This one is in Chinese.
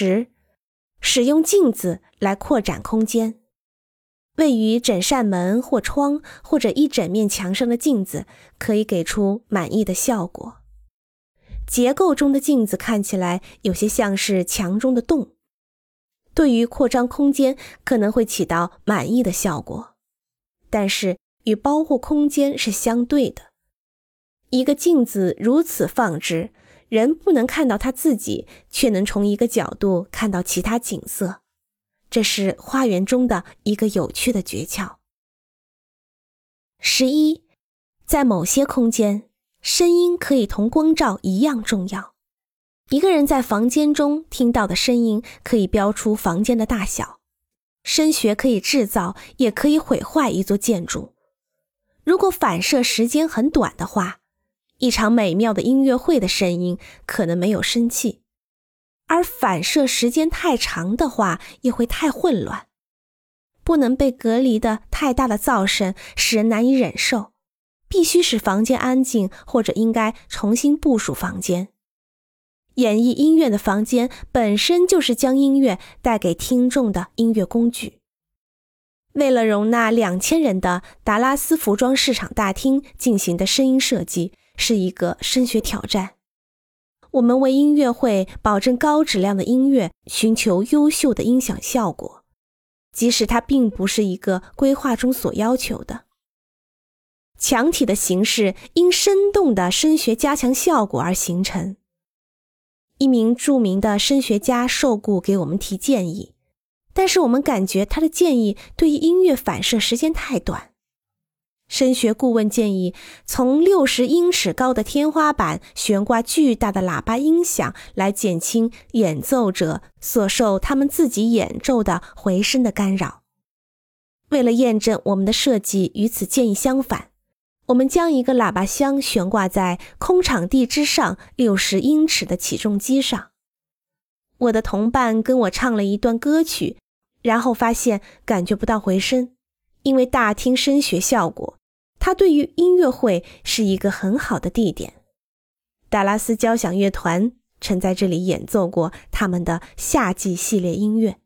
十，使用镜子来扩展空间。位于整扇门或窗或者一整面墙上的镜子，可以给出满意的效果。结构中的镜子看起来有些像是墙中的洞，对于扩张空间可能会起到满意的效果，但是与包括空间是相对的。一个镜子如此放置，人不能看到他自己，却能从一个角度看到其他景色。这是花园中的一个有趣的诀窍。十一，在某些空间，声音可以同光照一样重要。一个人在房间中听到的声音，可以标出房间的大小。声学可以制造，也可以毁坏一座建筑。如果反射时间很短的话，一场美妙的音乐会的声音可能没有生气。而反射时间太长的话，也会太混乱。不能被隔离的太大的噪声使人难以忍受，必须使房间安静，或者应该重新部署房间。演绎音乐的房间本身就是将音乐带给听众的音乐工具。为了容纳两千人的达拉斯服装市场大厅进行的声音设计，是一个声学挑战。我们为音乐会保证高质量的音乐，寻求优秀的音响效果，即使它并不是一个规划中所要求的。墙体的形式因生动的声学加强效果而形成。一名著名的声学家受雇给我们提建议，但是我们感觉他的建议对于音乐反射时间太短。声学顾问建议从六十英尺高的天花板悬挂巨大的喇叭音响，来减轻演奏者所受他们自己演奏的回声的干扰。为了验证我们的设计与此建议相反，我们将一个喇叭箱悬挂在空场地之上六十英尺的起重机上。我的同伴跟我唱了一段歌曲，然后发现感觉不到回声，因为大厅声学效果。他对于音乐会是一个很好的地点。达拉斯交响乐团曾在这里演奏过他们的夏季系列音乐。